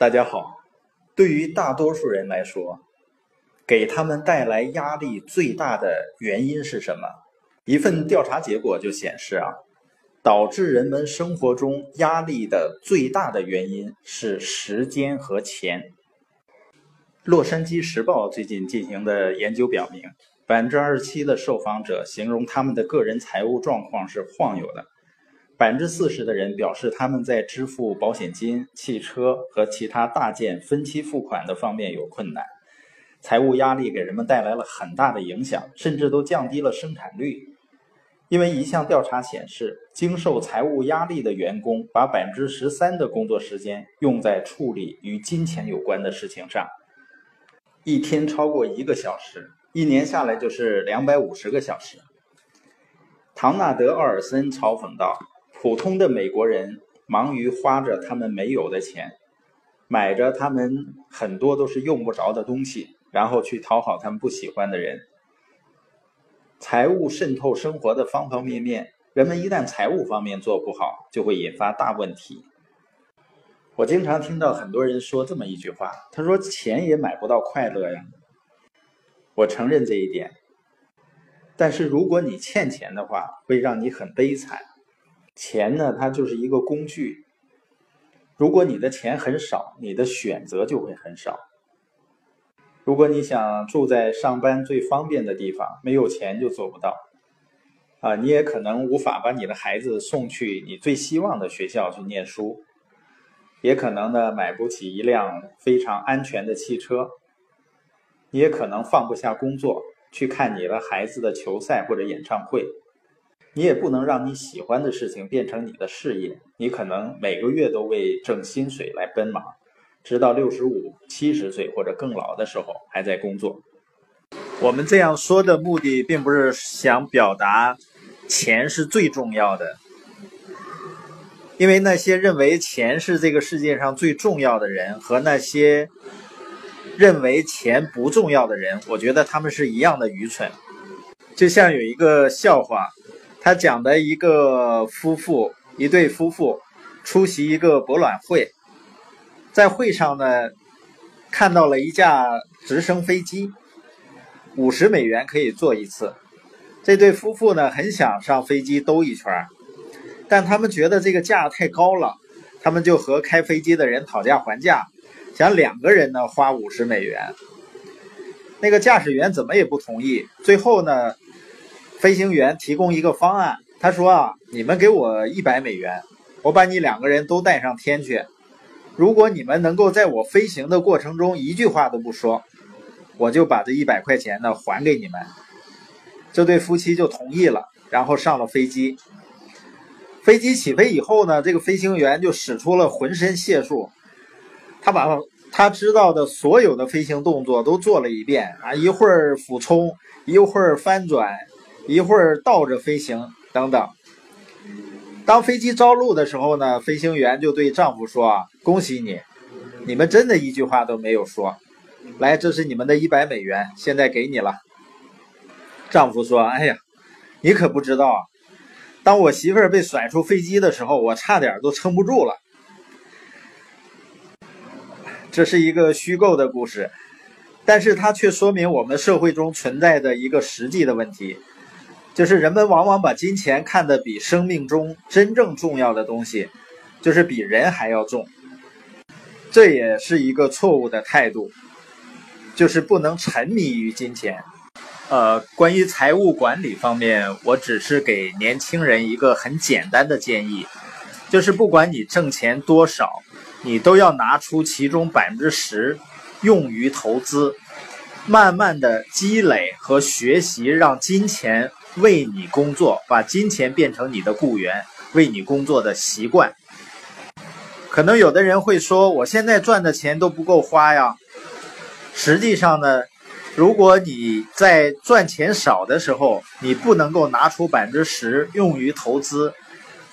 大家好。对于大多数人来说，给他们带来压力最大的原因是什么？一份调查结果就显示啊，导致人们生活中压力的最大的原因是时间和钱。洛杉矶时报最近进行的研究表明，百分之二十七的受访者形容他们的个人财务状况是晃悠的。百分之四十的人表示，他们在支付保险金、汽车和其他大件分期付款的方面有困难。财务压力给人们带来了很大的影响，甚至都降低了生产率。因为一项调查显示，经受财务压力的员工把百分之十三的工作时间用在处理与金钱有关的事情上，一天超过一个小时，一年下来就是两百五十个小时。唐纳德·奥尔森嘲讽道。普通的美国人忙于花着他们没有的钱，买着他们很多都是用不着的东西，然后去讨好他们不喜欢的人。财务渗透生活的方方面面，人们一旦财务方面做不好，就会引发大问题。我经常听到很多人说这么一句话，他说：“钱也买不到快乐呀。”我承认这一点，但是如果你欠钱的话，会让你很悲惨。钱呢，它就是一个工具。如果你的钱很少，你的选择就会很少。如果你想住在上班最方便的地方，没有钱就做不到。啊，你也可能无法把你的孩子送去你最希望的学校去念书，也可能呢买不起一辆非常安全的汽车，你也可能放不下工作去看你的孩子的球赛或者演唱会。你也不能让你喜欢的事情变成你的事业。你可能每个月都为挣薪水来奔忙，直到六十五、七十岁或者更老的时候还在工作。我们这样说的目的，并不是想表达钱是最重要的，因为那些认为钱是这个世界上最重要的人，和那些认为钱不重要的人，我觉得他们是一样的愚蠢。就像有一个笑话。他讲的一个夫妇，一对夫妇出席一个博览会，在会上呢，看到了一架直升飞机，五十美元可以坐一次。这对夫妇呢，很想上飞机兜一圈，但他们觉得这个价太高了，他们就和开飞机的人讨价还价，想两个人呢花五十美元。那个驾驶员怎么也不同意，最后呢。飞行员提供一个方案，他说：“啊，你们给我一百美元，我把你两个人都带上天去。如果你们能够在我飞行的过程中一句话都不说，我就把这一百块钱呢还给你们。”这对夫妻就同意了，然后上了飞机。飞机起飞以后呢，这个飞行员就使出了浑身解数，他把他知道的所有的飞行动作都做了一遍啊，一会儿俯冲，一会儿翻转。一会儿倒着飞行等等。当飞机着陆的时候呢，飞行员就对丈夫说：“，恭喜你，你们真的一句话都没有说。来，这是你们的一百美元，现在给你了。”丈夫说：“哎呀，你可不知道，当我媳妇儿被甩出飞机的时候，我差点都撑不住了。”这是一个虚构的故事，但是它却说明我们社会中存在的一个实际的问题。就是人们往往把金钱看得比生命中真正重要的东西，就是比人还要重。这也是一个错误的态度，就是不能沉迷于金钱。呃，关于财务管理方面，我只是给年轻人一个很简单的建议，就是不管你挣钱多少，你都要拿出其中百分之十用于投资，慢慢的积累和学习，让金钱。为你工作，把金钱变成你的雇员，为你工作的习惯。可能有的人会说，我现在赚的钱都不够花呀。实际上呢，如果你在赚钱少的时候，你不能够拿出百分之十用于投资，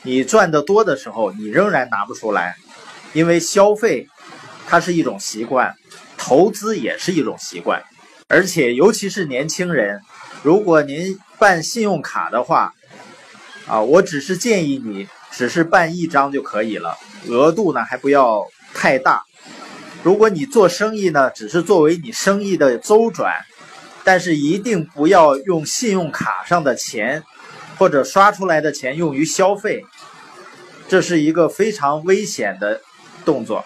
你赚的多的时候，你仍然拿不出来，因为消费它是一种习惯，投资也是一种习惯，而且尤其是年轻人。如果您办信用卡的话，啊，我只是建议你，只是办一张就可以了，额度呢还不要太大，如果你做生意呢，只是作为你生意的周转，但是一定不要用信用卡上的钱或者刷出来的钱用于消费，这是一个非常危险的动作。